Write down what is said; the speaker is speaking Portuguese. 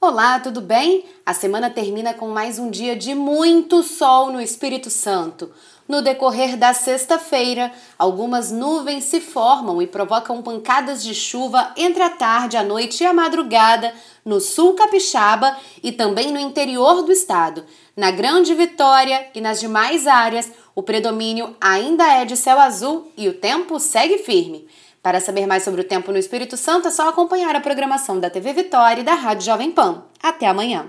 Olá, tudo bem? A semana termina com mais um dia de muito sol no Espírito Santo. No decorrer da sexta-feira, algumas nuvens se formam e provocam pancadas de chuva entre a tarde, a noite e a madrugada no sul capixaba e também no interior do estado. Na Grande Vitória e nas demais áreas, o predomínio ainda é de céu azul e o tempo segue firme. Para saber mais sobre o tempo no Espírito Santo, é só acompanhar a programação da TV Vitória e da Rádio Jovem Pan. Até amanhã!